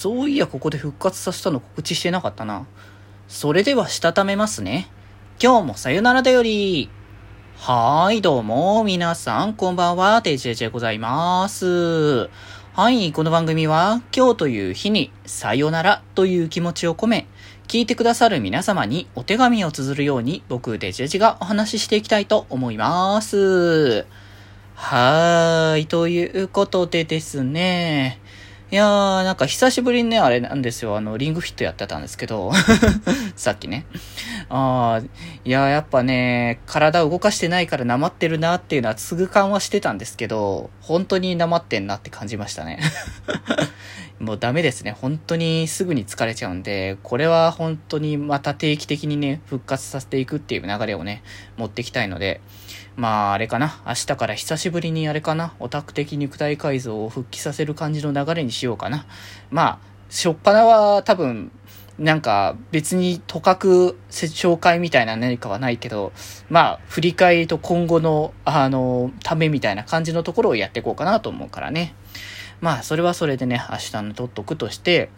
そういや、ここで復活させたの告知してなかったな。それでは、したためますね。今日もさよならだより。はーい、どうも、皆さん、こんばんは、デジェジェございます。はい、この番組は、今日という日に、さよならという気持ちを込め、聞いてくださる皆様にお手紙を綴るように、僕、デジェジがお話ししていきたいと思います。はーい、ということでですね、いやー、なんか久しぶりにね、あれなんですよ、あの、リングフィットやってたんですけど、さっきね。あー、いやー、やっぱね、体動かしてないからなまってるなっていうのはすぐ感はしてたんですけど、本当になまってんなって感じましたね。もうダメですね。本当にすぐに疲れちゃうんで、これは本当にまた定期的にね、復活させていくっていう流れをね、持っていきたいので、まあ、あれかな。明日から久しぶりにあれかな。オタク的肉体改造を復帰させる感じの流れにしようかな。まあ、しょっぱなは多分、なんか別にとかく紹介みたいな何かはないけど、まあ、振り返りと今後の、あの、ためみたいな感じのところをやっていこうかなと思うからね。まあ、それはそれでね、明日の撮っとくとして、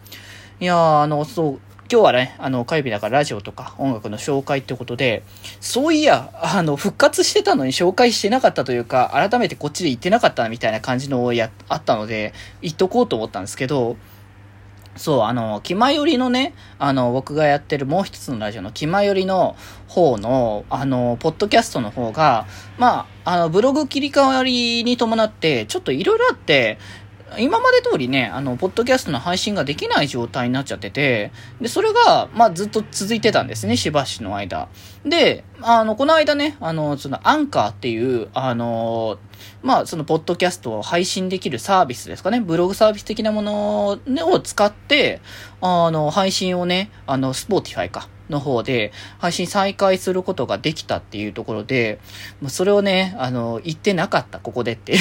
いやー、あの、そう、今日はね、あの、火曜日だからラジオとか音楽の紹介ってことで、そういや、あの、復活してたのに紹介してなかったというか、改めてこっちで言ってなかったみたいな感じのや、あったので、言っとこうと思ったんですけど、そう、あの、気まよりのね、あの、僕がやってるもう一つのラジオの気まよりの方の、あの、ポッドキャストの方が、まあ、あの、ブログ切り替わりに伴って、ちょっといろいろあって、今まで通りね、あの、ポッドキャストの配信ができない状態になっちゃってて、で、それが、まあ、ずっと続いてたんですね、しばしの間。で、あの、この間ね、あの、その、アンカーっていう、あの、まあ、その、ポッドキャストを配信できるサービスですかね、ブログサービス的なものを使って、あの、配信をね、あの、 Spotify か。の方で配信再開することができたっていうところで、それをね、あの、言ってなかった、ここでっていう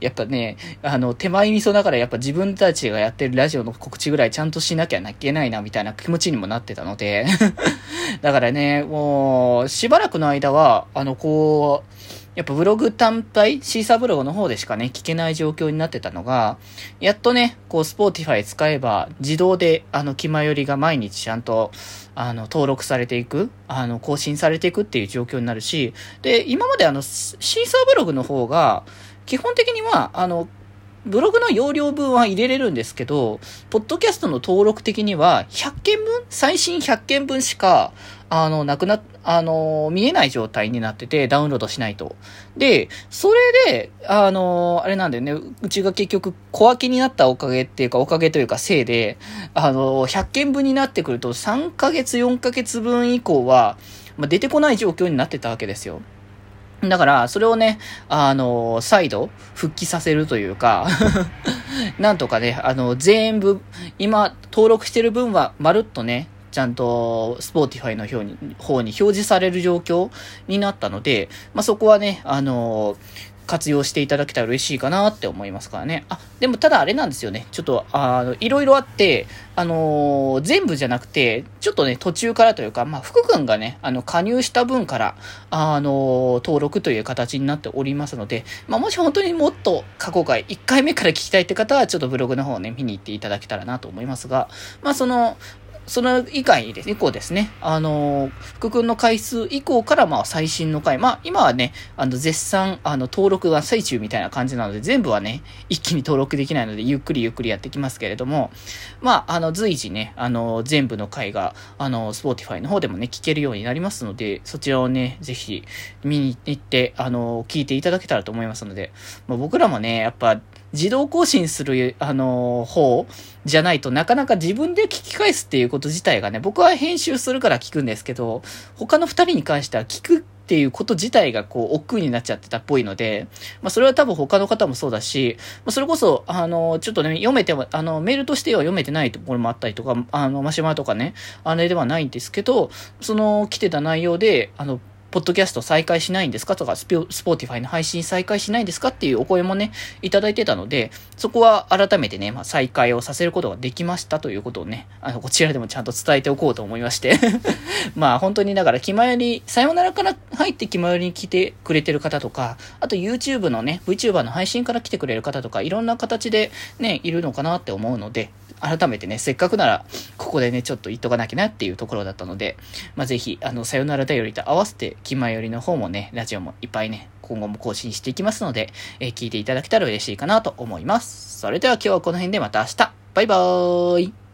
やっぱね、あの、手前味噌ながらやっぱ自分たちがやってるラジオの告知ぐらいちゃんとしなきゃいけないな、みたいな気持ちにもなってたので。だからね、もう、しばらくの間は、あの、こう、やっぱブログ単体、 Seesaa ブログの方でしかね、聞けない状況になってたのが、やっとね、こう、 Spotify 使えば、自動で、あの、気まよりが毎日ちゃんと、あの、登録されていく、あの、更新されていくっていう状況になるし、で、今まであの、 Seesaa ブログの方が、基本的には、あの、ブログの容量分は入れれるんですけど、ポッドキャストの登録的には100件分最新100件分しか、あの、なくな、あの、見えない状態になってて、ダウンロードしないと。で、それで、あの、あれなんだよね、うちが結局小分けになったおかげっていうか、おかげというかせいで、あの、100件分になってくると、3ヶ月、4ヶ月分以降は、まあ、出てこない状況になってたわけですよ。だから、それをね、あの、再度、復帰させるというか なんとかね、あの、全部、今、登録してる分は、まるっとね、ちゃんと、 Spotify の方に、方に表示される状況になったので、まあ、そこはね、あの活用していただけたら嬉しいかなって思いますからね。あ、でもただあれなんですよね。ちょっと、あの、いろいろあって、あのー、全部じゃなくて、ちょっとね、途中からというか、まあ、福君がね、あの、加入した分から、あのー、登録という形になっておりますので、まあ、もし本当にもっと過去回、1回目から聞きたいって方は、ちょっとブログの方をね、見に行っていただけたらなと思いますが、まあ、その、その以外です、以降ですね、あの、福君の回数以降から、まあ、最新の回、まあ、今はね、あの、絶賛、あの、登録が最中みたいな感じなので、全部はね、一気に登録できないので、ゆっくりゆっくりやってきますけれども、まあ、あの、随時ね、あの、全部の回が、あの、 Spotify の方でもね、聞けるようになりますので、そちらをね、ぜひ、見に行って、あの、聞いていただけたらと思いますので、まあ、僕らもね、やっぱ、自動更新する、あの、方じゃないとなかなか自分で聞き返すっていうこと自体がね、僕は編集するから聞くんですけど、他の二人に関しては聞くっていうこと自体がこう、億劫になっちゃってたっぽいので、まあそれは多分他の方もそうだし、まあそれこそ、あの、ちょっとね、読めても、あの、メールとしては読めてないところもあったりとか、あの、マシュマロとかね、あれではないんですけど、その来てた内容で、あの、ポッドキャスト再開しないんですか？とか、 Spotify の配信再開しないんですか？っていうお声もね、いただいてたので、そこは改めてね、まあ、再開をさせることができましたということをね、あの、こちらでもちゃんと伝えておこうと思いまして。まあ、本当にだから、気前より、さよならから入って気前よりに来てくれてる方とか、あと YouTube のね、VTuber の配信から来てくれる方とか、いろんな形でね、いるのかなって思うので、改めてね、せっかくなら、ここでね、ちょっと言っとかなきゃなっていうところだったので、まあ、ぜひ、あの、さよならだよりと合わせて、気前よりの方もね、ラジオもいっぱいね、今後も更新していきますので、えー、聞いていただけたら嬉しいかなと思います。それでは今日はこの辺でまた明日。バイバーイ。